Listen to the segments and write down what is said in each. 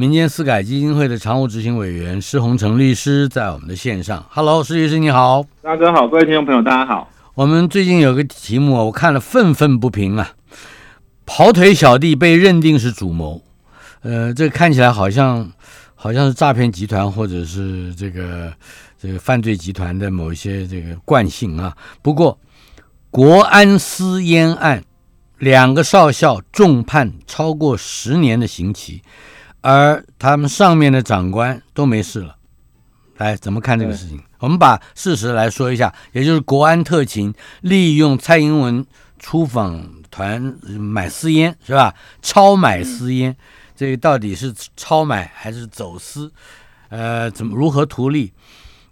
民间私改基金会的常务执行委员施洪成律师在我们的线上。Hello，施律师你好，大哥好，各位听众朋友大家好。我们最近有个题目我看了愤愤不平啊。跑腿小弟被认定是主谋，呃，这看起来好像好像是诈骗集团或者是这个这个犯罪集团的某一些这个惯性啊。不过，国安私烟案，两个少校重判超过十年的刑期。而他们上面的长官都没事了，来怎么看这个事情？我们把事实来说一下，也就是国安特勤利用蔡英文出访团买私烟是吧？超买私烟，这个到底是超买还是走私？呃，怎么如何图利？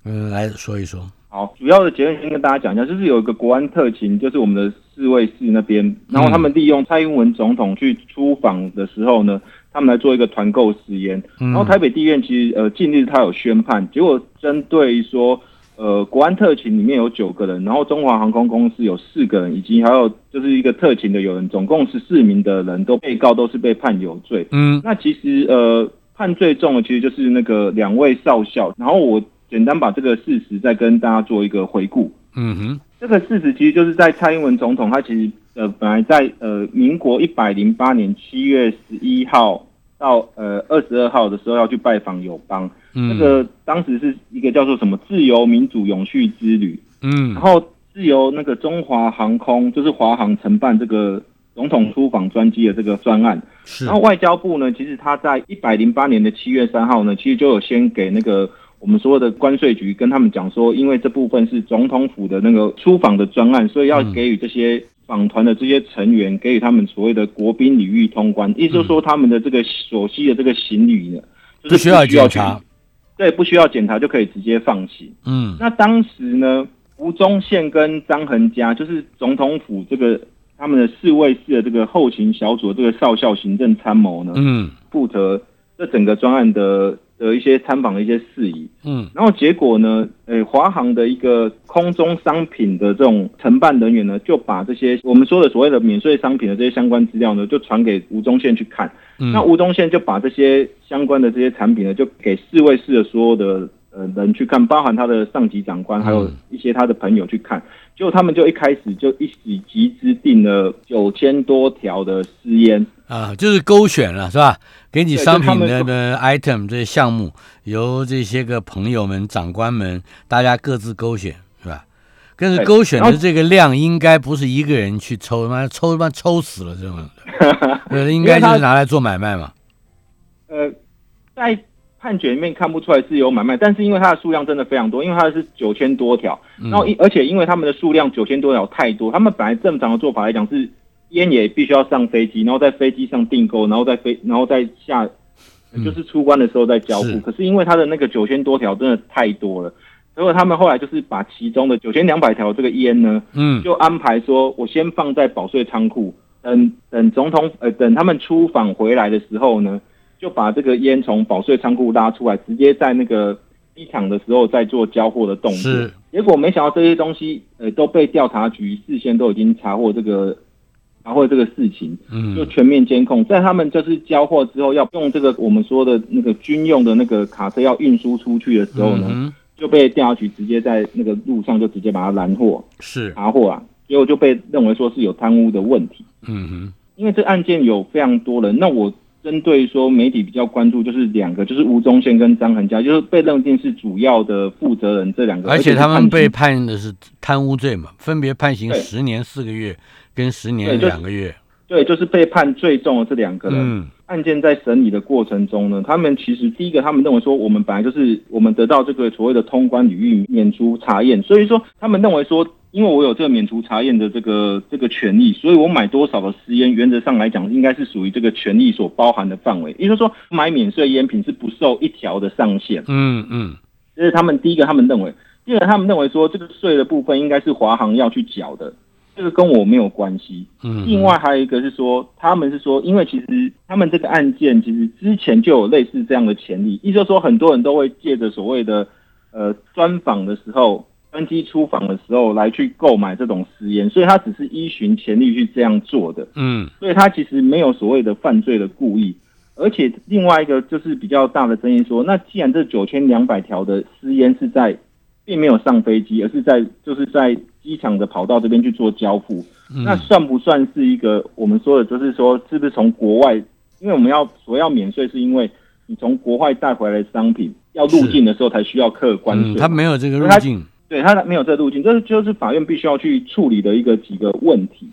嗯，来说一说。好，主要的结论先跟大家讲一下，就是有一个国安特勤，就是我们的侍卫室那边，然后他们利用蔡英文总统去出访的时候呢。他们来做一个团购实验，然后台北地院其实呃近日他有宣判，结果针对说呃国安特勤里面有九个人，然后中华航空公司有四个人，以及还有就是一个特勤的有人，总共十四名的人都被告都是被判有罪。嗯，那其实呃判最重的其实就是那个两位少校，然后我简单把这个事实再跟大家做一个回顾。嗯哼，这个事实其实就是在蔡英文总统他其实呃本来在呃民国一百零八年七月十一号。到呃二十二号的时候要去拜访友邦，那个当时是一个叫做什么自由民主永续之旅，嗯，然后是由那个中华航空就是华航承办这个总统出访专机的这个专案，是，然后外交部呢，其实他在一百零八年的七月三号呢，其实就有先给那个我们所有的关税局跟他们讲说，因为这部分是总统府的那个出访的专案，所以要给予这些。访团的这些成员给予他们所谓的国宾礼遇通关，意思就是说他们的这个所需的这个行李呢，就是不需要检查，对，不需要检查就可以直接放行。嗯，那当时呢，吴宗宪跟张恒嘉就是总统府这个他们的侍卫室的这个后勤小组这个少校行政参谋呢，嗯，负责这整个专案的。的一些参访的一些事宜，嗯，然后结果呢，诶，华航的一个空中商品的这种承办人员呢，就把这些我们说的所谓的免税商品的这些相关资料呢，就传给吴宗宪去看，那吴宗宪就把这些相关的这些产品呢，就给侍卫室的所有的呃人去看，包含他的上级长官，还有一些他的朋友去看，结果他们就一开始就一起集资订了九千多条的私烟。啊，就是勾选了是吧？给你商品的的 item 这些项目，由这些个朋友们、长官们，大家各自勾选是吧？跟着勾选的这个量，应该不是一个人去抽，他妈抽他妈抽死了这种，呃，应该就是拿来做买卖嘛。呃，在判决里面看不出来是有买卖，但是因为它的数量真的非常多，因为它是九千多条，然后一而且因为他们的数量九千多条太多，他们本来正常的做法来讲是。烟也必须要上飞机，然后在飞机上订购，然后再飞，然后再下，就是出关的时候再交付。可是因为他的那个九千多条真的太多了，所以他们后来就是把其中的九千两百条这个烟呢，嗯，就安排说我先放在保税仓库，等等总统呃等他们出访回来的时候呢，就把这个烟从保税仓库拉出来，直接在那个机场的时候再做交货的动作。结果没想到这些东西呃都被调查局事先都已经查获这个。查获这个事情，嗯，就全面监控，在他们就是交货之后，要用这个我们说的那个军用的那个卡车要运输出去的时候呢，就被调查局直接在那个路上就直接把它拦获，是查获啊，结果就被认为说是有贪污的问题，嗯哼，因为这案件有非常多人，那我针对说媒体比较关注就是两个，就是吴宗宪跟张恒佳，就是被认定是主要的负责人这两个，而且他们被判的是贪污罪嘛，分别判刑十年四个月。跟十年两个月，对，就是被判最重的这两个人。嗯，案件在审理的过程中呢，他们其实第一个，他们认为说，我们本来就是我们得到这个所谓的通关领域免除查验，所以说他们认为说，因为我有这个免除查验的这个这个权利，所以我买多少的私烟，原则上来讲，应该是属于这个权利所包含的范围。也就是说，买免税烟品是不受一条的上限。嗯嗯。这是他们第一个他们认为，第二个他们认为说这个税的部分应该是华航要去缴的，这个跟我没有关系。嗯，另外还有一个是说，他们是说，因为其实他们这个案件其实之前就有类似这样的潜力，意思就说很多人都会借着所谓的呃专访的时候。专机出访的时候来去购买这种私烟，所以他只是依循潜力去这样做的。嗯，所以他其实没有所谓的犯罪的故意。而且另外一个就是比较大的争议说，那既然这九千两百条的私烟是在并没有上飞机，而是在就是在机场的跑道这边去做交付，那算不算是一个我们说的，就是说是不是从国外？因为我们要所要免税，是因为你从国外带回来的商品要入境的时候才需要课关税。他没有这个入境。对他没有这路径，这就是法院必须要去处理的一个几个问题。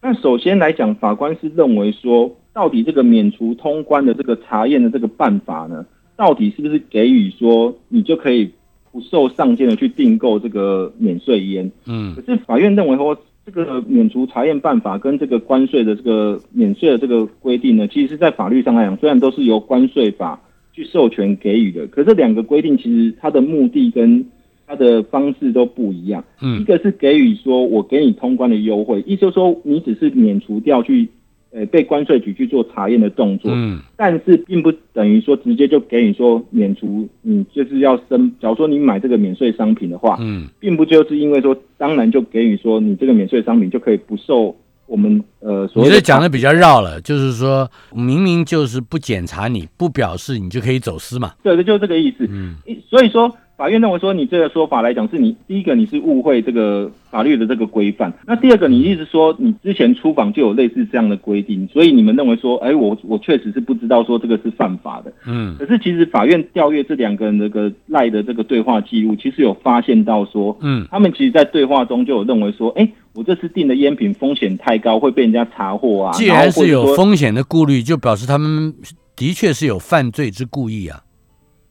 那首先来讲，法官是认为说，到底这个免除通关的这个查验的这个办法呢，到底是不是给予说你就可以不受上限的去订购这个免税烟？嗯，可是法院认为说，这个免除查验办法跟这个关税的这个免税的这个规定呢，其实是在法律上来讲，虽然都是由关税法去授权给予的，可是两个规定其实它的目的跟它的方式都不一样，嗯，一个是给予说我给你通关的优惠，意思就是说你只是免除掉去，呃，被关税局去做查验的动作，嗯，但是并不等于说直接就给你说免除，你就是要申，假如说你买这个免税商品的话，嗯，并不就是因为说，当然就给予说你这个免税商品就可以不受我们呃，你这讲的比较绕了，就是说明明就是不检查你不表示你就可以走私嘛，对，就这个意思，嗯，所以说。法院认为说，你这个说法来讲，是你第一个你是误会这个法律的这个规范。那第二个，你一直说你之前出访就有类似这样的规定，所以你们认为说，哎，我我确实是不知道说这个是犯法的。嗯。可是其实法院调阅这两个人这个赖的这个对话记录，其实有发现到说，嗯，他们其实在对话中就有认为说，哎，我这次订的烟品风险太高，会被人家查获啊。既然是有风险的顾虑，就表示他们的确是有犯罪之故意啊。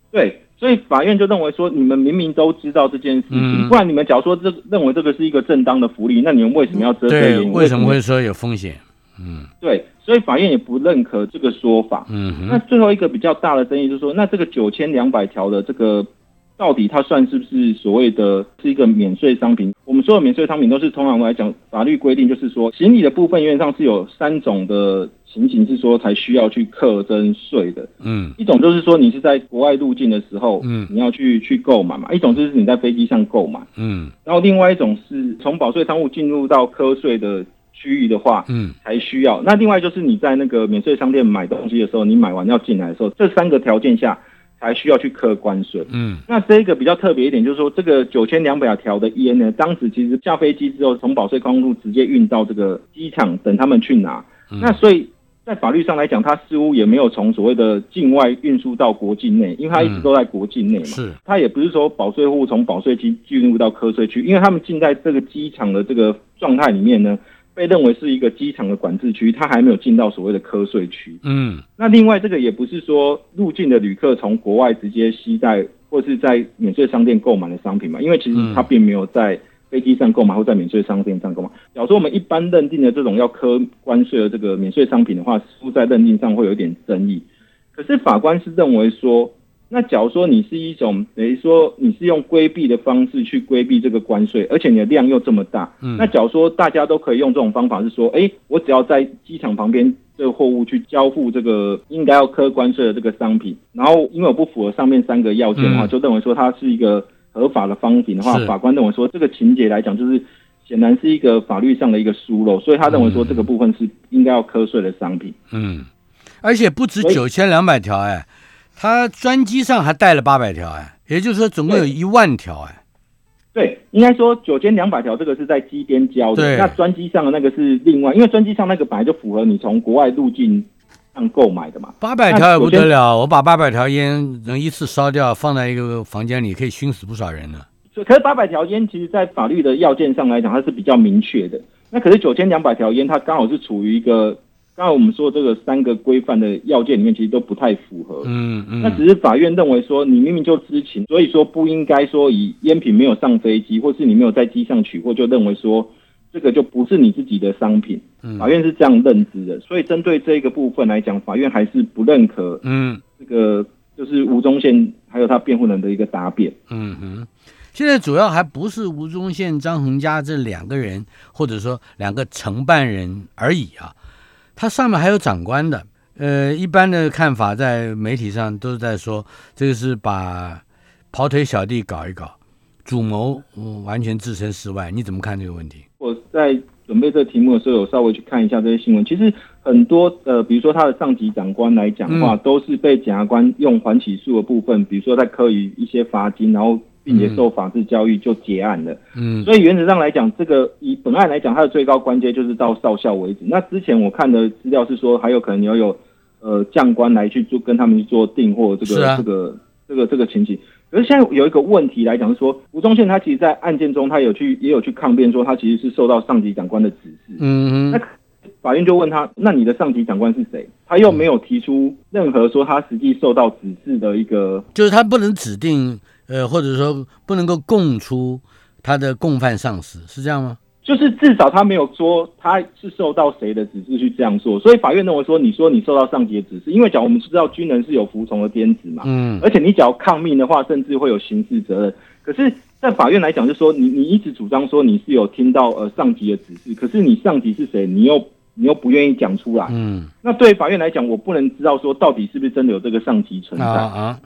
对。所以法院就认为说，你们明明都知道这件事情，不然你们假如说这认为这个是一个正当的福利，那你们为什么要遮遮掩？为什么会说有风险？嗯，对，所以法院也不认可这个说法。嗯，那最后一个比较大的争议就是说，那这个九千两百条的这个。到底它算是不是所谓的是一个免税商品？我们所有免税商品都是通常来讲，法律规定就是说，行李的部分原则上是有三种的情形是说才需要去课征税的。嗯，一种就是说你是在国外入境的时候，嗯，你要去去购买嘛；一种就是你在飞机上购买，嗯，然后另外一种是从保税仓库进入到科税的区域的话，嗯，才需要。那另外就是你在那个免税商店买东西的时候，你买完要进来的时候，这三个条件下。还需要去课关税，嗯，那这个比较特别一点，就是说这个九千两百条的烟呢，当时其实下飞机之后，从保税仓库直接运到这个机场等他们去拿，那所以在法律上来讲，它似乎也没有从所谓的境外运输到国境内，因为它一直都在国境内嘛，是，它也不是说保税户从保税区进入到科税区，因为他们进在这个机场的这个状态里面呢。被认为是一个机场的管制区，它还没有进到所谓的科税区。嗯，那另外这个也不是说入境的旅客从国外直接携带或是在免税商店购买的商品嘛？因为其实它并没有在飞机上购买或在免税商店上购买。假如说我们一般认定的这种要科关税的这个免税商品的话，似乎在认定上会有点争议。可是法官是认为说。那假如说你是一种等于说你是用规避的方式去规避这个关税，而且你的量又这么大，嗯，那假如说大家都可以用这种方法，是说，哎，我只要在机场旁边这个货物去交付这个应该要科关税的这个商品，然后因为我不符合上面三个要件的话，就认为说它是一个合法的方品的话，法官认为说这个情节来讲就是显然是一个法律上的一个疏漏，所以他认为说这个部分是应该要科税的商品。嗯，而且不止九千两百条，哎。他专机上还带了八百条哎，也就是说总共有一万条哎。对，应该说九千两百条这个是在机边交的，那专机上的那个是另外，因为专机上那个本来就符合你从国外入境上购买的嘛。八百条也不得了，我把八百条烟能一次烧掉，放在一个房间里可以熏死不少人呢。可是八百条烟其实，在法律的要件上来讲，它是比较明确的。那可是九千两百条烟，它刚好是处于一个。刚才我们说这个三个规范的要件里面，其实都不太符合。嗯嗯。那只是法院认为说，你明明就知情，所以说不应该说以烟品没有上飞机，或是你没有在机上取货，就认为说这个就不是你自己的商品。法院是这样认知的。所以针对这个部分来讲，法院还是不认可。嗯。这个就是吴宗宪还有他辩护人的一个答辩。嗯哼，现在主要还不是吴宗宪、张恒佳这两个人，或者说两个承办人而已啊，他上面还有长官的。呃，一般的看法在媒体上都是在说，这个是把跑腿小弟搞一搞，主谋、嗯、完全置身事外。你怎么看这个问题？我在准备这个题目的时候，有稍微去看一下这些新闻。其实很多呃，比如说他的上级长官来讲的话，都是被检察官用缓起诉的部分，比如说在科予一些罚金，然后并且受法制教育就结案了。嗯所以原则上来讲，这个以本案来讲，它的最高关阶就是到少校为止。那之前我看的资料是说，还有可能要有呃将官来去做跟他们去做订货这个、这个这个这个情形。可是现在有一个问题来讲是说，吴宗宪他其实，在案件中他有去也有去抗辩说，他其实是受到上级长官的指示。嗯哼，法院就问他，那你的上级长官是谁？他又没有提出任何说他实际受到指示的一个就是他不能指定，呃，或者说不能够供出他的共犯上司，是这样吗？就是至少他没有说他是受到谁的指示去这样做，所以法院认为说，你说你受到上级的指示，因为讲我们知道军人是有服从的天职嘛，嗯而且你只要抗命的话，甚至会有刑事责任。可是，在法院来讲，就说你你一直主张说你是有听到呃上级的指示，可是你上级是谁，你又你又不愿意讲出来。嗯那对法院来讲，我不能知道说到底是不是真的有这个上级存在。啊啊，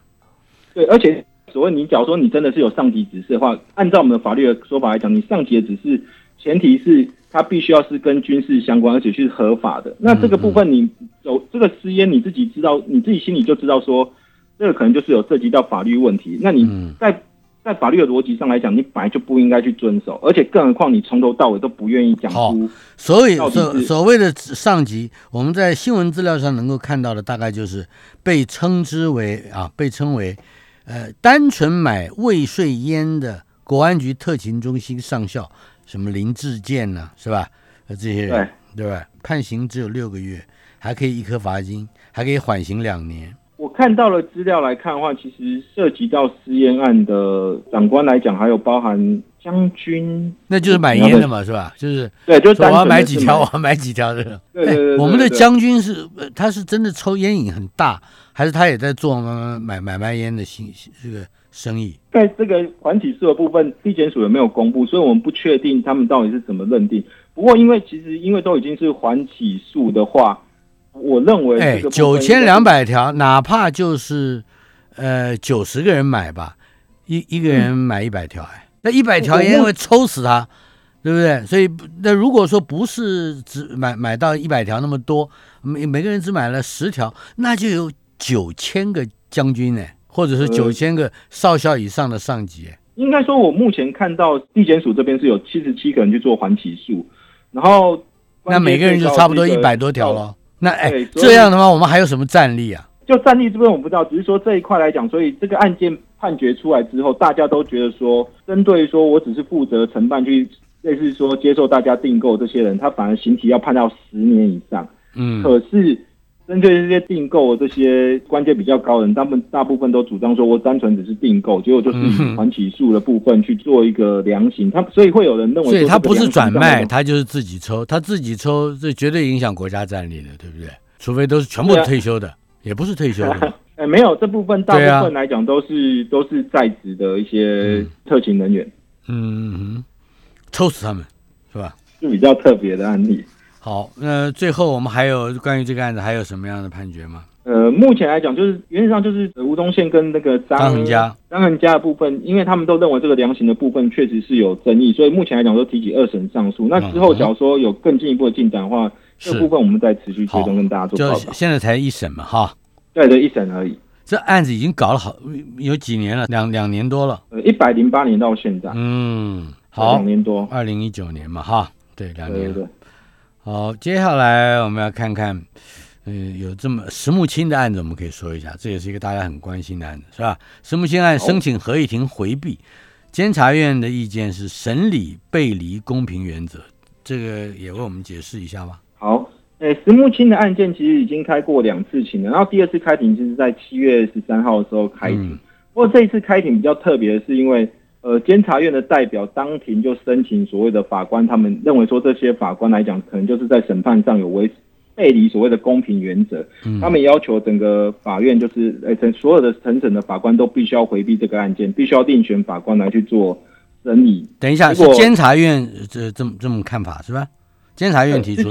对，而且所谓你假如说你真的是有上级指示的话，按照我们的法律的说法来讲，你上级的指示前提是它必须要是跟军事相关，而且是合法的。那这个部分你有这个私烟，你自己知道，你自己心里就知道说，这个可能就是有涉及到法律问题。那你嗯在在法律的逻辑上来讲，你本来就不应该去遵守，而且更何况你从头到尾都不愿意讲好出。所以所所谓的上级，我们在新闻资料上能够看到的，大概就是被称之为啊，被称为呃，单纯买未税烟的国安局特勤中心上校，什么林志健呢、是吧？呃，这些人对，对吧？判刑只有六个月，还可以一颗罚金，还可以缓刑两年。我看到了资料来看的话，其实涉及到私烟案的长官来讲，还有包含将军，那就是买烟的嘛，是吧？就是对，就是我要买几条，我要买几条的。对我们的将军是，呃他是真的抽烟瘾很大，还是他也在做买买买卖烟的 sinh 这个生意？在这个环起诉的部分，地检署也没有公布，所以我们不确定他们到底是怎么认定。不过，因为其实因为都已经是环起诉的话，我认为哎九千两百条，哪怕就是呃九十个人买吧，一一个人买一百条，哎，那一百条我我烟会抽死他，对不对？所以那如果说不是只买买到一百条那么多，每每个人只买了十条，那就有九千个将军呢，或者是呃九千个少校以上的上级。哎应该说，我目前看到地检署这边是有七十七个人去做缓起诉，然后那每个人就差不多一百多条了。那哎这样的话，我们还有什么战力啊？就战力这边我不知道，只是说这一块来讲，所以这个案件判决出来之后，大家都觉得说，针对说我只是负责承办去类似说接受大家订购这些人，他反而刑期要判到十年以上。嗯，可是针对这些订购这些关键比较高的人，他们大部分都主张说我单纯只是订购，结果就是以嗯哼缓起诉的部分去做一个量刑。他所以会有人认为说所以他不是转卖，他就是自己抽，他自己抽，这绝对影响国家战力的，对不对？除非都是全部退休的，也不是退休的。哎，没有这部分，大部分来讲都是、都是在职的一些嗯特勤人员，嗯哼，抽死他们，是吧？是比较特别的案例。好，那最后我们还有关于这个案子还有什么样的判决吗？呃，目前来讲，就是原则上就是呃吴宗宪跟那个张张恒佳张恒佳的部分，因为他们都认为这个量刑的部分确实是有争议，所以目前来讲都提起二审上诉。那之后，嗯假如说有更进一步的进展的话，这部分我们再持续追好踪跟大家做就。现在才一审嘛，哈，对对，一审而已。这案子已经搞了好有几年了，两两年多了。呃，一百零八年到现在，嗯，好两，年多。二零一九年嘛，哈，对，两年了。对对对。好，接下来我们要看看，呃，有这么石木清的案子，我们可以说一下，这也是一个大家很关心的案子，是吧？石木清案申请合议庭回避，监察院的意见是审理背离公平原则，这个也为我们解释一下吧。好，诶，石木清的案件其实已经开过两次庭了，然后第二次开庭就是在七月十三号的时候开庭。嗯不过这一次开庭比较特别的是，因为呃，监察院的代表当庭就申请所谓的法官，他们认为说这些法官来讲，可能就是在审判上有违背离所谓的公平原则。嗯他们要求整个法院就是呃，整所有的审审的法官都必须要回避这个案件，必须要另选法官来去做审理。等一下，是监察院这这么这么看法是吧？监察院提出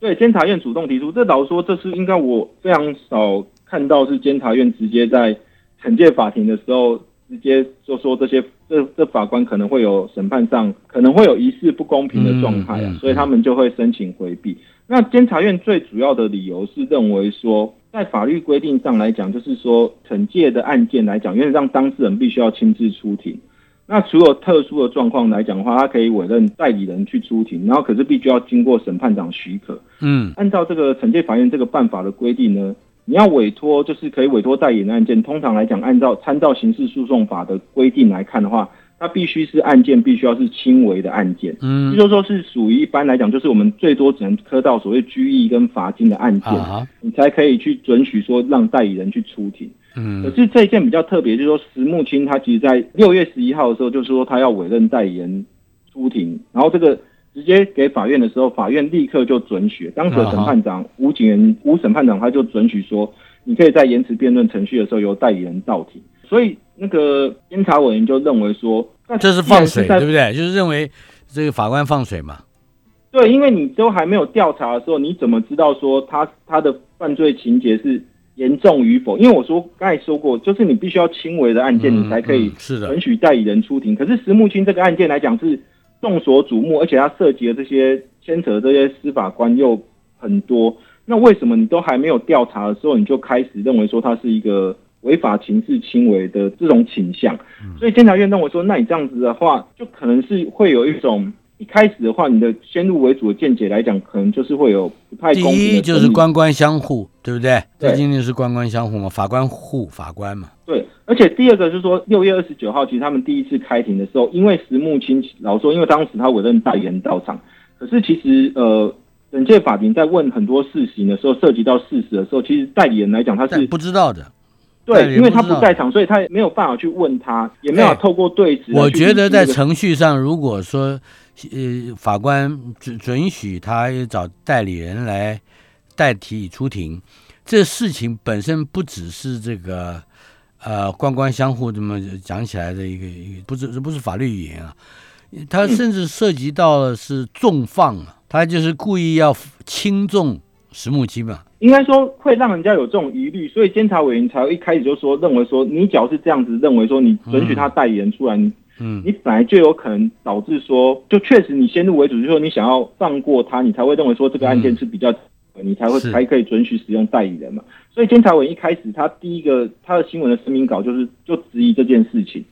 对监察院主动提出，这老实说，这是应该我非常少看到是监察院直接在惩戒法庭的时候直接就说这些这这法官可能会有审判上可能会有疑似不公平的状态啊，嗯嗯嗯所以他们就会申请回避。那监察院最主要的理由是认为说，在法律规定上来讲，就是说惩戒的案件来讲，因为让当事人必须要亲自出庭。那除了特殊的状况来讲的话，他可以委任代理人去出庭，然后可是必须要经过审判长许可。嗯按照这个惩戒法院这个办法的规定呢，你要委托就是可以委托代理人案件，通常来讲，按照参照刑事诉讼法的规定来看的话，它必须是案件必须要是轻微的案件，也嗯。就是说是属于一般来讲，就是我们最多只能科到所谓拘役跟罚金的案件，啊你才可以去准许说让代理人去出庭。嗯。可嗯是这一件比较特别，就是说石木清他其实在六月十一号的时候，就是说他要委任代理人出庭，然后这个直接给法院的时候，法院立刻就准许。当时的审判长吴景元吴审判长他就准许说，你可以在延迟辩论程序的时候由代理人到庭。所以那个监察委员就认为说，那这是放水对不对？就是认为这个法官放水嘛。对，因为你都还没有调查的时候，你怎么知道说他他的犯罪情节是严重与否？因为我说刚才说过，就是你必须要轻微的案件，嗯你才可以嗯是的准许代理人出庭。可是石木清这个案件来讲是众所瞩目，而且它涉及的这些牵扯的这些司法官又很多，那为什么你都还没有调查的时候，你就开始认为说它是一个违法情事轻微的这种倾向？嗯所以监察院认为说，那你这样子的话，就可能是会有一种。一开始的话，你的先入为主的见解来讲，可能就是会有不太第公平第一就是官官相护，对不对？对这今天是官官相护嘛，法官护法官嘛。对，而且第二个就是说，六月二十九号，其实他们第一次开庭的时候，因为石木清老实说，因为当时他委任代理人到场，可是其实呃，本届法庭在问很多事情的时候，涉及到事实的时候，其实代理人来讲他但是不知道的，对，因为他不在场，所以他也没有办法去问他，也没有透过对质我觉得在程序上，如果说呃法官准准许他找代理人来代替出庭，这事情本身不只是这个呃官官相护这么讲起来的一个一个，不是这不是法律语言啊，他甚至涉及到了是重放啊，他就是故意要轻重石木基嘛，应该说会让人家有这种疑虑，所以监察委员才会一开始就说认为说，你只要是这样子认为说，你准许他代理人出来，嗯你本来就有可能导致说，就确实你先入为主，就是说你想要放过他，你才会认为说这个案件是比较，你才会才可以准许使用代理人嘛。所以监察委一开始他第一个他的新闻的声明稿就是就质疑这件事情。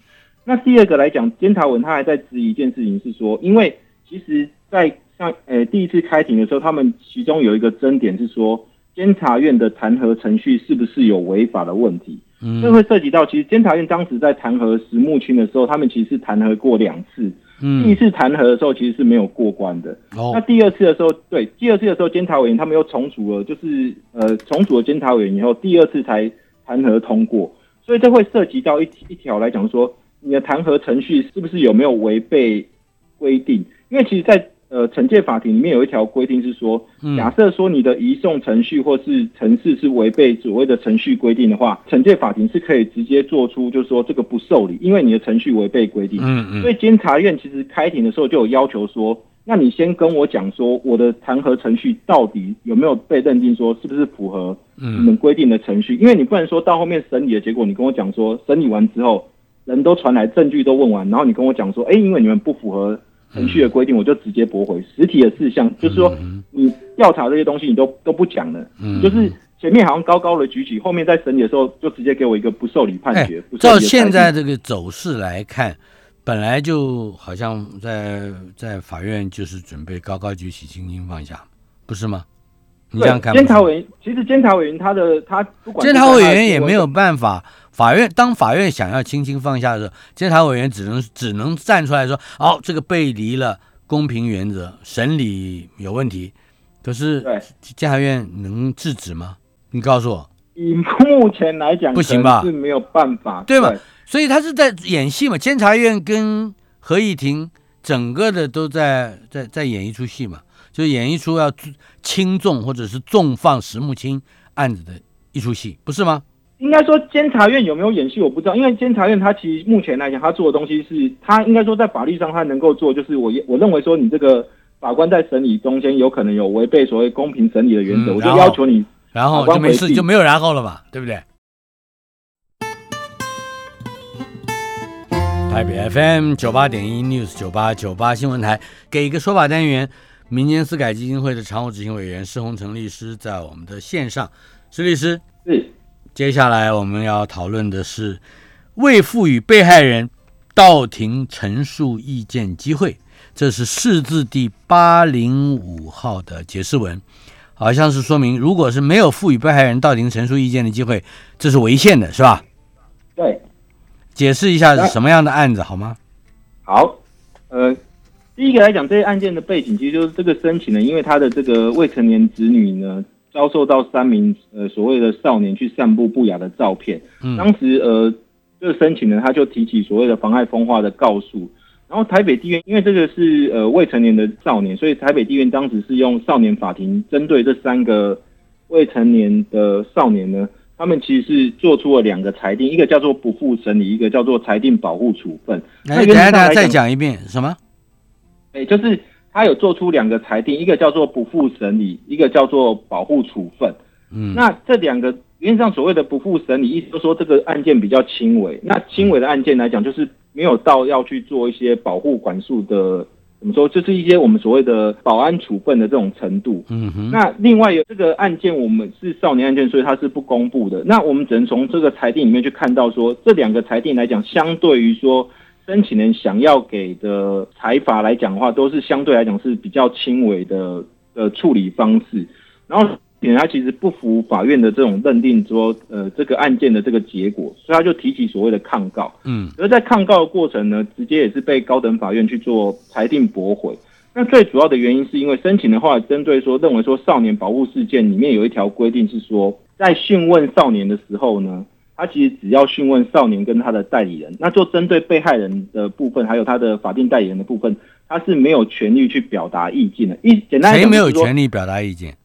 那第二个来讲，监察委他还在质疑一件事情是说，因为其实，在像呃第一次开庭的时候，他们其中有一个争点是说，监察院的弹劾程序是不是有违法的问题？这嗯会涉及到，其实监察院当时在弹劾石木清的时候，他们其实是弹劾过两次。第一嗯次弹劾的时候，其实是没有过关的。那哦第二次的时候，对，第二次的时候，监察委员他们又重组了，就是呃重组了监察委员以后，第二次才弹劾通过。所以这会涉及到一一条来讲说，你的弹劾程序是不是有没有违背规定？因为其实在，呃惩戒法庭里面有一条规定是说，嗯假设说你的移送程序或是程式是违背所谓的程序规定的话，惩戒法庭是可以直接做出就是说这个不受理，因为你的程序违背规定。嗯嗯所以监察院其实开庭的时候就有要求说，那你先跟我讲说，我的弹劾程序到底有没有被认定说是不是符合你嗯们规定的程序？因为你不能说到后面审理的结果，你跟我讲说审理完之后，人都传来，证据都问完，然后你跟我讲说，哎，因为你们不符合程序的规定，我就直接驳回。实体的事项，就是说你调查这些东西你都都不讲了，嗯。就是前面好像高高的举起，后面在审理的时候就直接给我一个不受理判哎决。照现在这个走势来看，本来就好像在在法院就是准备高高举起，轻轻放下，不是吗？你这样看？监察委员其实监察委员他的他不管监察委员也没有办法，法院当法院想要轻轻放下的时候，监察委员只能只能站出来说：“哦，这个背离了公平原则，审理有问题。”可是对监察院能制止吗？你告诉我，以目前来讲不行吧是没有办法，对嘛？所以他是在演戏嘛？监察院跟合议庭整个的都在在在演一出戏嘛？就演一出要轻重或者是重放石木青案子的一出戏，不是吗？应该说监察院有没有演戏我不知道，因为监察院他其实目前来讲，他做的东西是他应该说在法律上他能够做，就是我我认为说你这个法官在审理中间有可能有违背所谓公平审理的原则，嗯我就要求你然后就没事，就没有然后了嘛，对不对？台北 FM 九八点一 News 九八九八新闻台，给一个说法单元，民间司改基金会的常务执行委员施洪成律师在我们的线上，施律师，是接下来我们要讨论的是未赋予被害人到庭陈述意见机会，这是释字第八零五号的解释文，好像是说明，如果是没有赋予被害人到庭陈述意见的机会，这是违宪的，是吧？对。解释一下是什么样的案子好吗？好，呃，第一个来讲，这些案件的背景，其实就是这个申请呢，因为他的这个未成年子女呢，遭受到三名呃所谓的少年去散布不雅的照片，嗯当时呃这个申请呢，他就提起所谓的妨碍风化的告诉，然后台北地院因为这个是呃未成年的少年，所以台北地院当时是用少年法庭针对这三个未成年的少年呢。他们其实是做出了两个裁定，一个叫做不负审理，一个叫做裁定保护处分。哎，那原则等下，等一下上来再讲一遍什么？对，就是他有做出两个裁定，一个叫做不付审理，一个叫做保护处分。嗯，那这两个原则上所谓的不付审理，意思就是说这个案件比较轻微。那轻微的案件来讲，就是没有到要去做一些保护管束的，怎么说，就是一些我们所谓的保安处分的这种程度。嗯哼，那另外有这个案件，我们是少年案件，所以它是不公布的。那我们只能从这个裁定里面去看到说，这两个裁定来讲，相对于说申请人想要给的裁罚来讲的话，都是相对来讲是比较轻微的的处理方式。然后，点他其实不服法院的这种认定，说呃这个案件的这个结果，所以他就提起所谓的抗告。嗯而在抗告的过程呢，直接也是被高等法院去做裁定驳回。那最主要的原因是因为申请的话，针对说认为说少年保护事件里面有一条规定是说，在讯问少年的时候呢，他其实只要讯问少年跟他的代理人，那就针对被害人的部分，还有他的法定代理人的部分，他是没有权利去表达意见的。一简单来谁没有权利表达意见？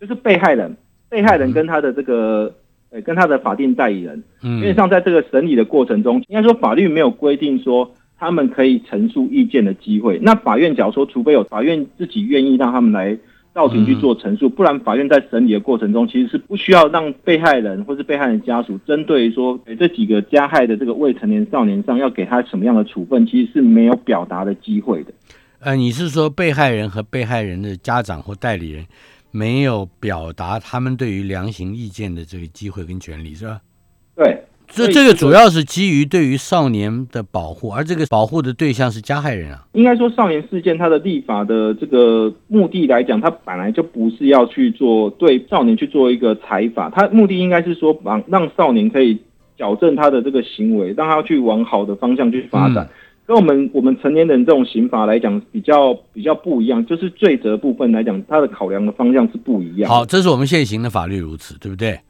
就是被害人，被害人跟他的这个呃跟他的法定代理人。因为嗯上在这个审理的过程中，应该说法律没有规定说他们可以陈述意见的机会。那法院假如说，除非有法院自己愿意让他们来到庭去做陈述，不然法院在审理的过程中，其实是不需要让被害人或是被害人家属针对说诶这几个加害的这个未成年少年上要给他什么样的处分，其实是没有表达的机会的。呃，你是说被害人和被害人的家长或代理人没有表达他们对于量刑意见的这个机会跟权利，是吧？对，这这个主要是基于对于少年的保护，而这个保护的对象是加害人啊。应该说少年事件它的立法的这个目的来讲，它本来就不是要去做对少年去做一个裁罚，它目的应该是说让让少年可以矫正他的这个行为，让他去往好的方向去发展。跟我们我们成年人这种刑法来讲，比较比较不一样，就是罪责部分来讲，它的考量的方向是不一样。好，，这是我们现行的法律如此，对不对？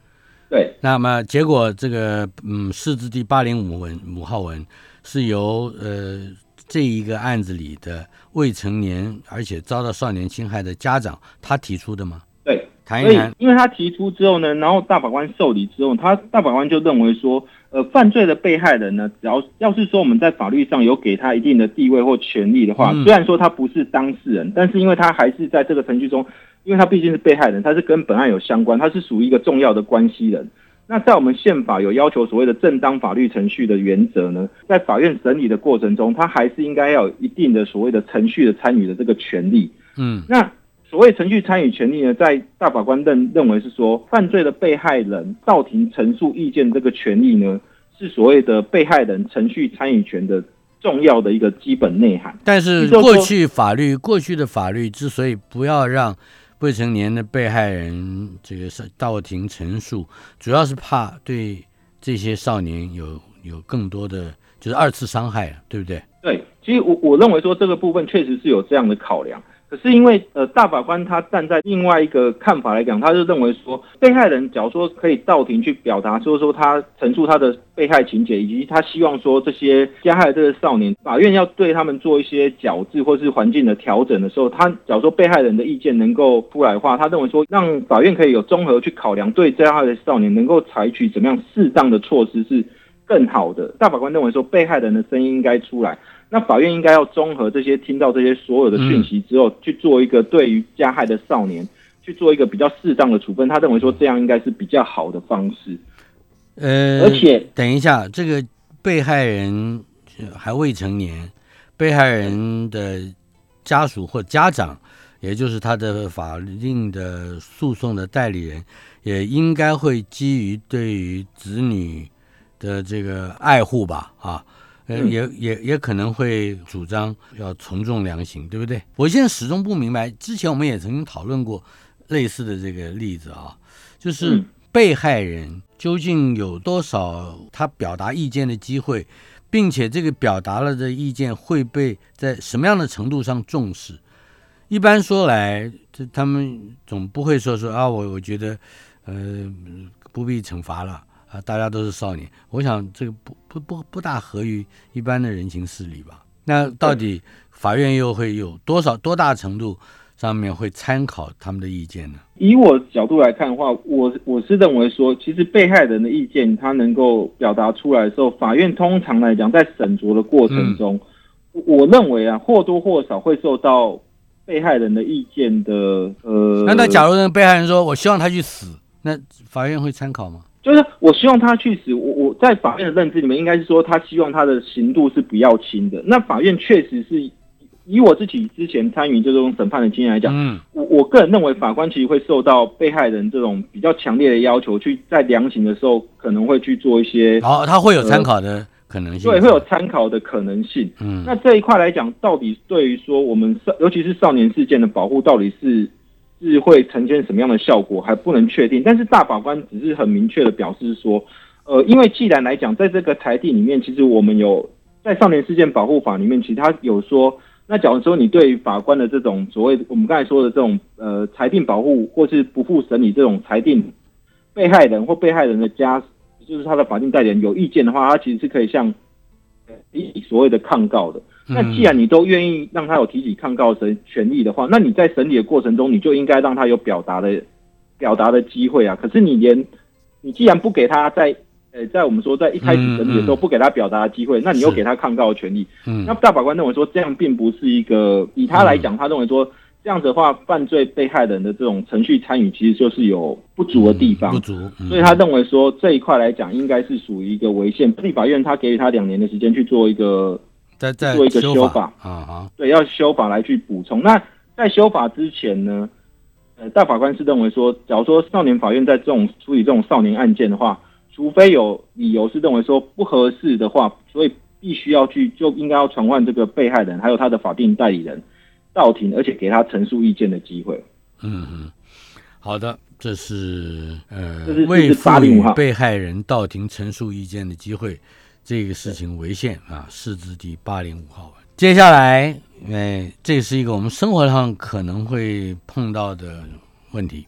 对，那么结果这个嗯，四字第八零五文五号文是由呃这一个案子里的未成年而且遭到少年侵害的家长他提出的吗？对，谈一谈。因为他提出之后呢，然后大法官受理之后，他大法官就认为说，呃，犯罪的被害人呢，只要要是说我们在法律上有给他一定的地位或权利的话，嗯虽然说他不是当事人，但是因为他还是在这个程序中，因为他毕竟是被害人，他是跟本案有相关，他是属于一个重要的关系人。那在我们宪法有要求所谓的正当法律程序的原则呢，在法院审理的过程中，他还是应该要有一定的所谓的程序的参与的这个权利。嗯那所谓程序参与权利呢，在大法官认认为是说，犯罪的被害人到庭陈述意见这个权利呢，是所谓的被害人程序参与权的重要的一个基本内涵。但是过去法律过去的法律之所以不要让未成年的被害人这个是到庭陈述，主要是怕对这些少年有有更多的就是二次伤害，对不对？对，其实我我认为说这个部分确实是有这样的考量。可是因为呃大法官他站在另外一个看法来讲，他就认为说被害人假如说可以到庭去表达，就是说他陈述他的被害情节，以及他希望说这些加害的这个少年，法院要对他们做一些矫治或是环境的调整的时候，他假如说被害人的意见能够出来的话，他认为说让法院可以有综合去考量，对加害的少年能够采取怎么样适当的措施是更好的。大法官认为说被害人的声音应该出来。那法院应该要综合这些听到这些所有的讯息之后，去做一个对于加害的少年去做一个比较适当的处分。他认为说这样应该是比较好的方式。呃，而且等一下，这个被害人还未成年，被害人的家属或家长，也就是他的法定的诉讼的代理人，也应该会基于对于子女的这个爱护吧，啊。也也也可能会主张要从重量刑，对不对？我现在始终不明白，之前我们也曾经讨论过类似的这个例子啊，就是被害人究竟有多少他表达意见的机会，并且这个表达了的意见会被在什么样的程度上重视？一般说来，这他们总不会说说啊，我我觉得呃不必惩罚了。啊，大家都是少年，我想这个不不不不大合于一般的人情事理吧？那到底法院又会有多少多大程度上面会参考他们的意见呢？以我角度来看的话，我我是认为说，其实被害人的意见他能够表达出来的时候，法院通常来讲在审酌的过程中，我认为啊或多或少会受到被害人的意见的呃。那那假如被害人说我希望他去死，那法院会参考吗？就是我希望他去死，我我在法院的认知里面应该是说他希望他的刑度是不要轻的。那法院确实是以我自己之前参与这种审判的经验来讲，嗯，我我个人认为法官其实会受到被害人这种比较强烈的要求，去在量刑的时候可能会去做一些，哦，他会有参考的可能性，对，会有参考的可能性。嗯，那这一块来讲，到底对于说我们少，尤其是少年事件的保护，到底是？是会呈现什么样的效果还不能确定，但是大法官只是很明确的表示说，呃，因为既然来讲，在这个裁定里面，其实我们有在少年事件保护法里面，其实他有说，那假如说你对法官的这种所谓我们刚才说的这种呃裁定保护或是不付审理这种裁定，被害人或被害人的家，就是他的法定代理人有意见的话，他其实是可以向所谓的抗告的。那既然你都愿意让他有提起抗告的权利的话，那你在审理的过程中，你就应该让他有表达的表达的机会啊。可是你连你既然不给他在呃在我们说在一开始审理的时候不给他表达的机会，那你又给他抗告的权利，那大法官认为说这样并不是一个以他来讲，他认为说这样子的话，犯罪被害人的这种程序参与其实就是有不足的地方，不足，所以他认为说这一块来讲应该是属于一个违宪。立法院他给予他两年的时间去做一个。再做一个修法啊，啊，对，要修法来去补充。那在修法之前呢，呃，大法官是认为说，假如说少年法院在这种处理这种少年案件的话，除非有理由是认为说不合适的话，所以必须要去就应该要传唤这个被害人还有他的法定代理人到庭，而且给他陈述意见的机会。嗯嗯，好的，这是呃，这是未法律被害人到庭陈述意见的机会。这个事情违宪啊，市字第八零五号。接下来，哎，这是一个我们生活上可能会碰到的问题：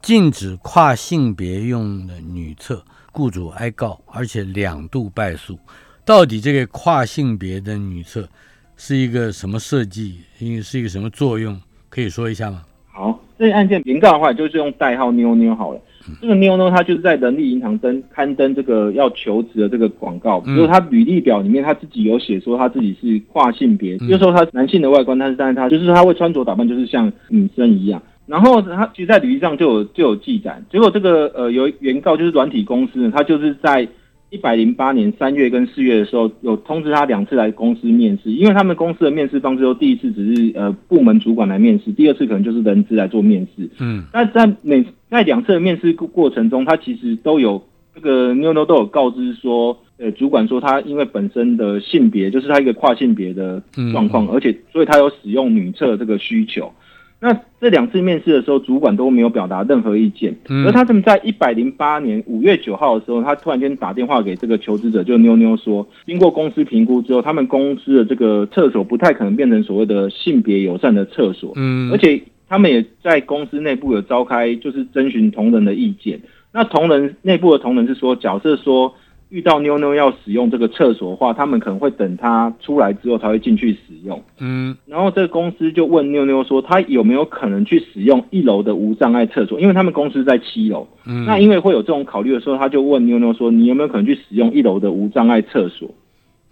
禁止跨性别用的女厕，雇主挨告，而且两度败诉。到底这个跨性别的女厕是一个什么设计？因为是一个什么作用？可以说一下吗？好，这案件原告的话，就是用代号妞妞好了。这个妞妞她就是在人力银行登刊登这个要求职的这个广告，就是她履历表里面她自己有写说她自己是跨性别，就是说她男性的外观，但是但是她就是她会穿着打扮就是像女生一样，然后他其实，在履历上就有就有记载，结果这个呃有原告就是软体公司呢，他就是在。一百零八年三月跟四月的时候，有通知他两次来公司面试，因为他们公司的面试方式都第一次只是呃部门主管来面试，第二次可能就是人资来做面试。嗯，那在每在两次的面试过程中，他其实都有这个妞妞都有告知说，呃，主管说他因为本身的性别就是他一个跨性别的状况，而且所以他有使用女厕这个需求。那这两次面试的时候，主管都没有表达任何意见。嗯而他们在一百零八年五月九号的时候，他突然间打电话给这个求职者，就妞妞说，经过公司评估之后，他们公司的这个厕所不太可能变成所谓的性别友善的厕所。嗯，而且他们也在公司内部有召开，就是征询同仁的意见。那同仁内部的同仁是说，假设说遇到妞妞要使用这个厕所的话，他们可能会等他出来之后才会进去使用。嗯然后这个公司就问妞妞说，他有没有可能去使用一楼的无障碍厕所？因为他们公司在七楼，嗯，那因为会有这种考虑的时候，他就问妞妞说，你有没有可能去使用一楼的无障碍厕所？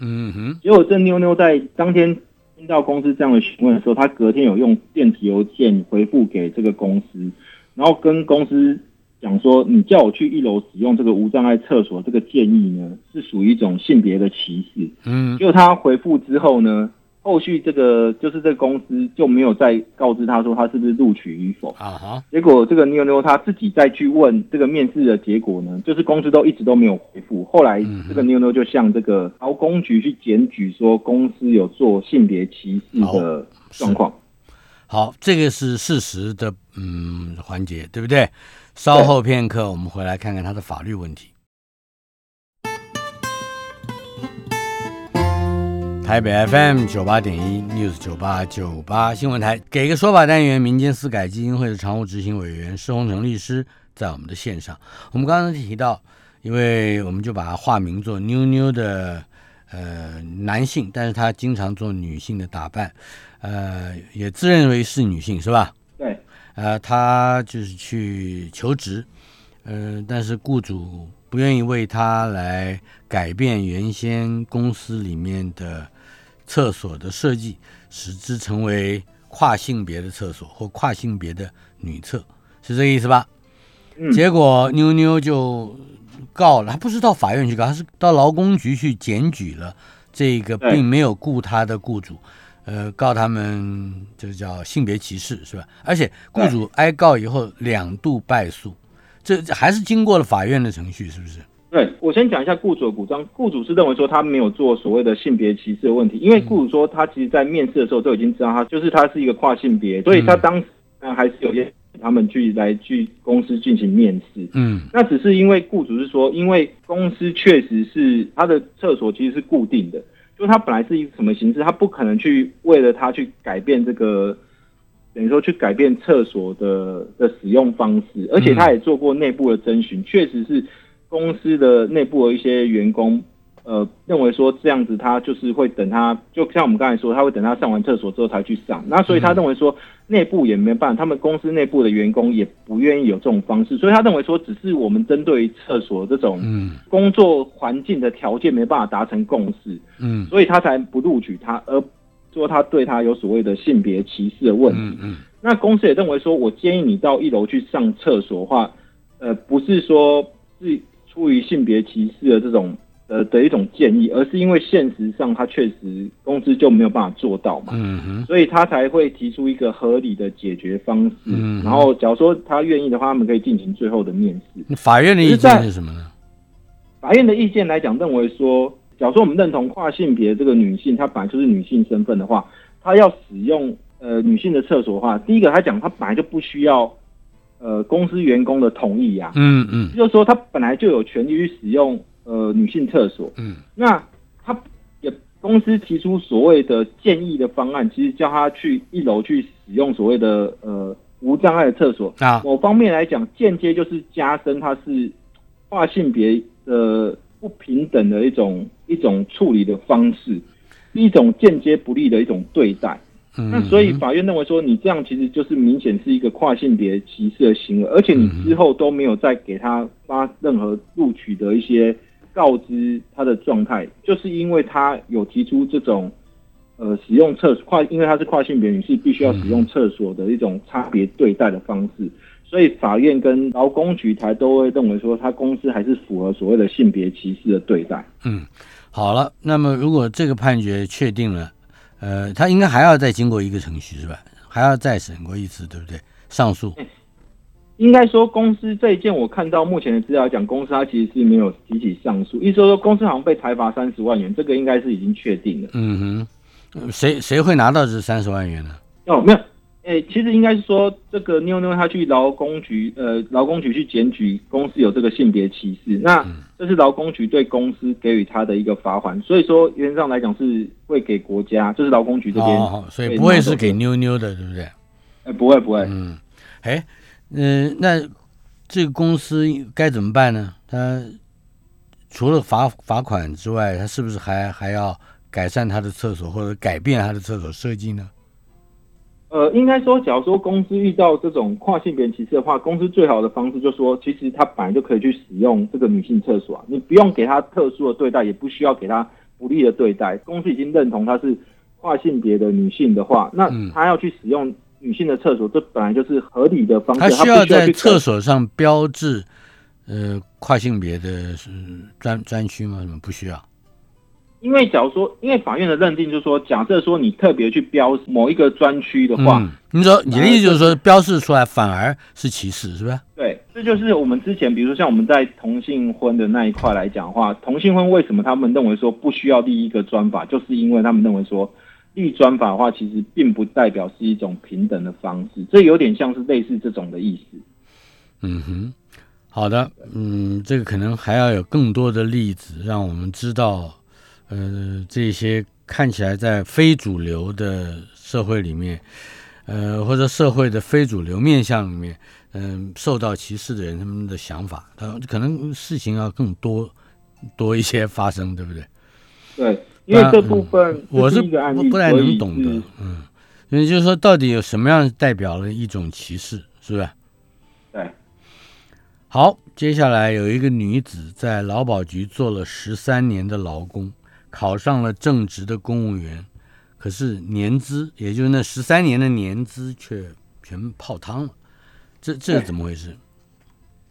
嗯哼，结果这妞妞在当天听到公司这样的询问的时候，她隔天有用电子邮件回复给这个公司，然后跟公司讲说，你叫我去一楼使用这个无障碍厕所，这个建议呢是属于一种性别的歧视。嗯结果他回复之后呢，后续这个就是这个公司就没有再告知他说他是不是录取与否。啊哈，结果这个妞妞他自己再去问这个面试的结果呢，就是公司都一直都没有回复。后来嗯这个妞妞就向这个劳工局去检举说公司有做性别歧视的状况。好，这个是事实的嗯环节，对不对？稍后片刻，我们回来看看他的法律问题。台北 FM 九八点一 News 九八九八新闻台，给个说法单元，民间私改基金会的常务执行委员施洪成律师在我们的线上。我们刚刚提到，因为我们就把他化名做妞妞的呃男性，但是他经常做女性的打扮，呃，也自认为是女性，是吧？对，呃，他就是去求职，呃，但是雇主不愿意为他来改变原先公司里面的厕所的设计，使之成为跨性别的厕所或跨性别的女厕，是这个意思吧？嗯，结果妞妞就告了，他不是到法院去告，他是到劳工局去检举了这个并没有雇他的雇主，呃，告他们就是叫性别歧视是吧？而且雇主挨告以后两度败诉，这这还是经过了法院的程序，是不是？对我先讲一下雇主的主张。雇主是认为说他没有做所谓的性别歧视的问题，因为雇主说他其实在面试的时候都已经知道他就是他是一个跨性别，所以他当时呢还是有些他们去来去公司进行面试。嗯那只是因为雇主是说，因为公司确实是他的厕所其实是固定的，就他本来是一个什么形式，他不可能去为了他去改变这个，等于说去改变厕所的的使用方式，而且他也做过内部的征询，确实是公司的内部的一些员工。呃，认为说这样子，他就是会等他，就像我们刚才说，他会等他上完厕所之后才去上。那所以他认为说，内部也没办法，他们公司内部的员工也不愿意有这种方式，所以他认为说，只是我们针对于厕所这种嗯工作环境的条件没办法达成共识，嗯所以他才不录取他，而说他对他有所谓的性别歧视的问题。嗯嗯那公司也认为说，我建议你到一楼去上厕所的话，呃，不是说是出于性别歧视的这种呃的一种建议，而是因为现实上他确实公司就没有办法做到嘛。嗯哼所以他才会提出一个合理的解决方式，嗯然后假如说他愿意的话，他们可以进行最后的面试。法院的意见是什么呢？法院的意见来讲，认为说，假如说我们认同跨性别这个女性，她本来就是女性身份的话，她要使用呃女性的厕所的话，第一个她讲她本来就不需要呃公司员工的同意呀、嗯嗯就是说她本来就有权利去使用呃女性厕所。嗯那他也公司提出所谓的建议的方案，其实叫他去一楼去使用所谓的呃无障碍的厕所。啊某方面来讲，间接就是加深它是跨性别的不平等的一种一种处理的方式，是一种间接不利的一种对待。嗯，那所以法院认为说，你这样其实就是明显是一个跨性别歧视的行为，而且你之后都没有再给他发任何录取的一些告知他的状态，就是因为他有提出这种呃使用厕所跨，因为他是跨性别女性，必须要使用厕所的一种差别对待的方式，所以法院跟劳工局台都会认为说，他公司还是符合所谓的性别歧视的对待。嗯，好了，那么如果这个判决确定了，呃，他应该还要再经过一个程序是吧？还要再审过一次，对不对？上诉。应该说，公司这一件我看到目前的资料讲，公司它其实是没有提起上诉，意思说公司好像被裁罚三十万元，这个应该是已经确定了。嗯哼，呃谁谁会拿到这三十万元呢？哦，没有，哎，其实应该是说，这个妞妞她去劳工局，呃，劳工局去检举公司有这个性别歧视，那这是劳工局对公司给予他的一个罚款，所以说原则上来讲是会给国家，就是劳工局这边，所以不会是给妞妞的，对不对？哎，不会不会，嗯，哎，嗯，那这个公司该怎么办呢？他除了罚罚款之外，他是不是还还要改善他的厕所或者改变他的厕所设计呢？呃，应该说，假如说公司遇到这种跨性别歧视的话，公司最好的方式就是说，其实他本来就可以去使用这个女性厕所啊，你不用给他特殊的对待，也不需要给他不利的对待。公司已经认同他是跨性别的女性的话，那他要去使用女性的厕所，这本来就是合理的方式。他需要在厕所上标志，呃，跨性别的是专专区吗？什么不需要？因为假如说，因为法院的认定就是说，假设说你特别去标某一个专区的话，你说你的意思就是说，标示出来反而是歧视，是不是？对，这就是我们之前，比如说像我们在同性婚的那一块来讲的话，同性婚为什么他们认为说不需要立一个专法，就是因为他们认为说立专法的话，其实并不代表是一种平等的方式，这有点像是类似这种的意思。嗯哼，好的，嗯，这个可能还要有更多的例子，让我们知道。呃，这些看起来在非主流的社会里面，呃，或者社会的非主流面相里面，嗯，受到歧视的人他们的想法，他可能事情要更多多一些发生，对不对？对，因为这部分我是不不太能懂的，嗯，因为就是说，到底有什么样代表了一种歧视，是不是？对。好，接下来有一个女子在劳保局做了十三年的劳工。考上了正职的公务员，可是年资，也就是那十三年的年资却全泡汤了，这这是怎么回事？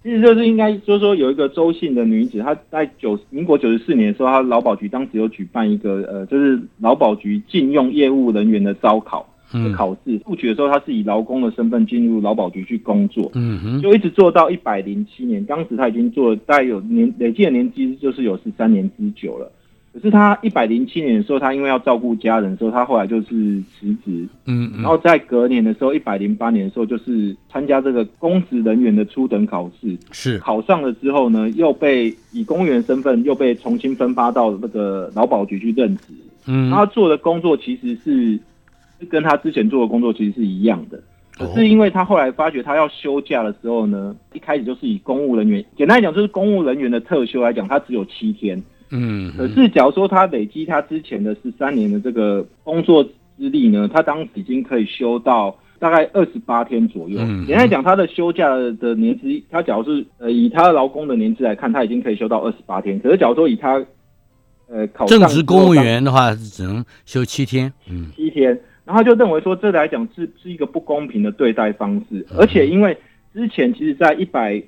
其实就是应该就是说有一个周姓的女子，她在九民国九十四年的时候，她劳保局当时有举办一个呃，就是劳保局禁用业务人员的招考的考试，录取的时候，她是以劳工的身份进入劳保局去工作，嗯哼，就一直做到一百零七年，当时她已经做了大概有年累计的年资就是有十三年之久了。可是他一百零七年的时候，他因为要照顾家人，所以他后来就是辞职。嗯，然后在隔年的时候，一百零八年的时候，就是参加这个公职人员的初等考试，是考上了之后呢，又被以公务员身份又被重新分发到那个劳保局去任职。嗯，他做的工作其实是是跟他之前做的工作其实是一样的，可是因为他后来发觉他要休假的时候呢，一开始就是以公务人员，简单来讲就是公务人员的特休来讲，他只有七天。嗯，可是假如说他累积他之前的十三年的这个工作资历呢，他当时已经可以休到大概二十八天左右。简单讲，他的休假的年资，他假如是呃以他劳工的年资来看，他已经可以休到二十八天。可是假如说以他呃考正职公务员的话，只能休七天。嗯，七天。然后就认为说，这来讲是是一个不公平的对待方式。而且因为之前其实，在一百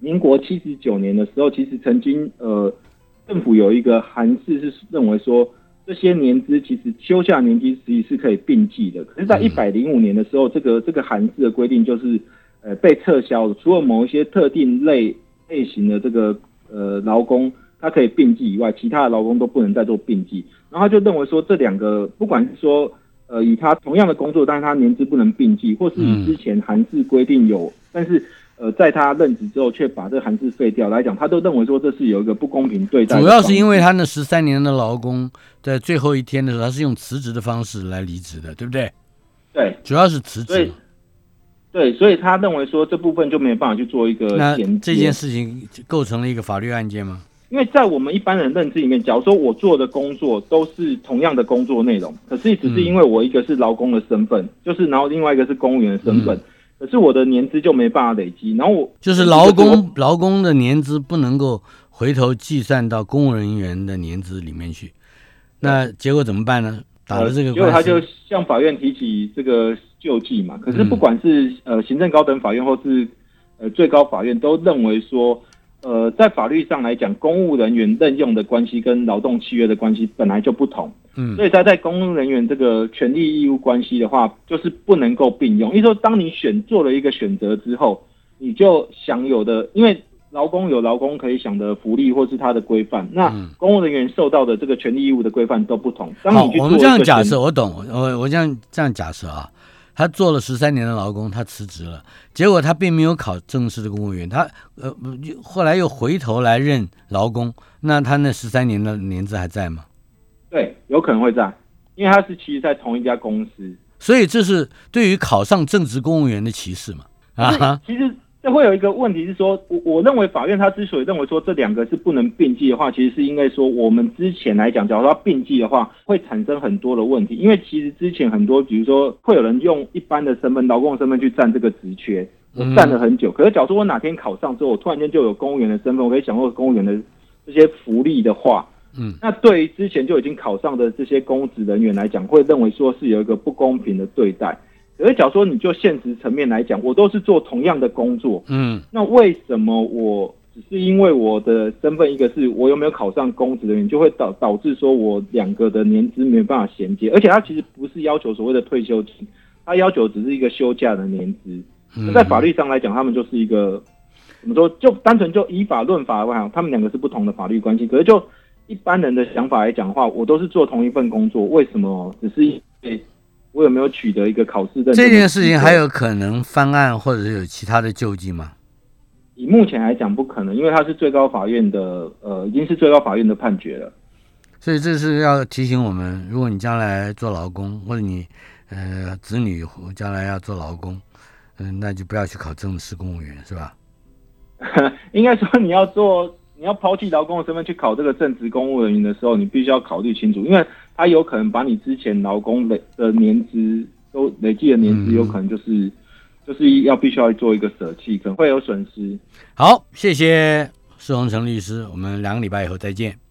民国七十九年的时候，其实曾经呃。政府有一个函释是认为说，这些年资其实休假年资实际是可以并计的。可是，在一百零五年的时候，这个这个函释的规定就是呃被撤销了。除了某一些特定类类型的这个呃劳工，他可以并计以外，其他的劳工都不能再做并计。然后他就认为说，这两个不管是说呃以他同样的工作，但是他年资不能并计，或是以之前函释规定有，但是。呃，在他任职之后，却把这个函释废掉来讲，他都认为说这是有一个不公平对待。主要是因为他那十三年的劳工，在最后一天的时候，他是用辞职的方式来离职的，对不对？对，主要是辞职。对，所以他认为说这部分就没有办法去做一个。那这件事情构成了一个法律案件吗？因为在我们一般人认知里面，假如说我做的工作都是同样的工作内容，可是只是因为我一个是劳工的身份，就是然后另外一个是公务员的身份。可是我的年资就没办法累积，然后我就是劳工劳工的年资不能够回头计算到公务人员的年资里面去，那结果怎么办呢？打了这个，结果他就向法院提起这个救济嘛。可是不管是呃行政高等法院或是呃最高法院都认为说。呃，在法律上来讲，公务人员任用的关系跟劳动契约的关系本来就不同，嗯，所以他在公务人员这个权利义务关系的话，就是不能够并用。因为说，当你选做了一个选择之后，你就享有的，因为劳工有劳工可以享的福利或是他的规范，那公务人员受到的这个权利义务的规范都不同。好，我们这样假设，我懂，我我这样这样假设啊，他做了十三年的劳工，他辞职了，结果他并没有考正式的公务员，他呃后来又回头来任劳工，那他那十三年的年资还在吗？对，有可能会在，因为他是其实在同一家公司，所以这是对于考上正职公务员的歧视嘛？啊，其实。这会有一个问题是说，我我认为法院他之所以认为说这两个是不能并记的话，其实是应该说我们之前来讲，假如说并记的话，会产生很多的问题。因为其实之前很多，比如说会有人用一般的身份、劳工身份去占这个职缺，我占了很久。可是假如说我哪天考上之后，我突然间就有公务员的身份，我可以享受公务员的这些福利的话，嗯，那对于之前就已经考上的这些公职人员来讲，会认为说是有一个不公平的对待。可是，假如说你就现实层面来讲，我都是做同样的工作，嗯，那为什么我只是因为我的身份，一个是我有没有考上公职的原因，就会导导致说我两个的年资没有办法衔接，而且他其实不是要求所谓的退休金，他要求只是一个休假的年资。那在法律上来讲，他们就是一个怎么说？就单纯就以法论法的话，他们两个是不同的法律关系。可是就一般人的想法来讲的话，我都是做同一份工作，为什么只是因为？我有没有取得一个考试认证？这件事情还有可能翻案，或者是有其他的救济吗？以目前来讲，不可能，因为它是最高法院的，呃，已经是最高法院的判决了。所以这是要提醒我们，如果你将来做劳工，或者你呃子女将来要做劳工，嗯，那就不要去考正式公务员，是吧？应该说你要做。你要抛弃劳工的身份去考这个正职公务人员的时候，你必须要考虑清楚，因为他有可能把你之前劳工累的年资都累计的年资，有可能就是 就是要必须要做一个舍弃，可能会有损失。好，谢谢施宏成律师，我们两个礼拜以后再见。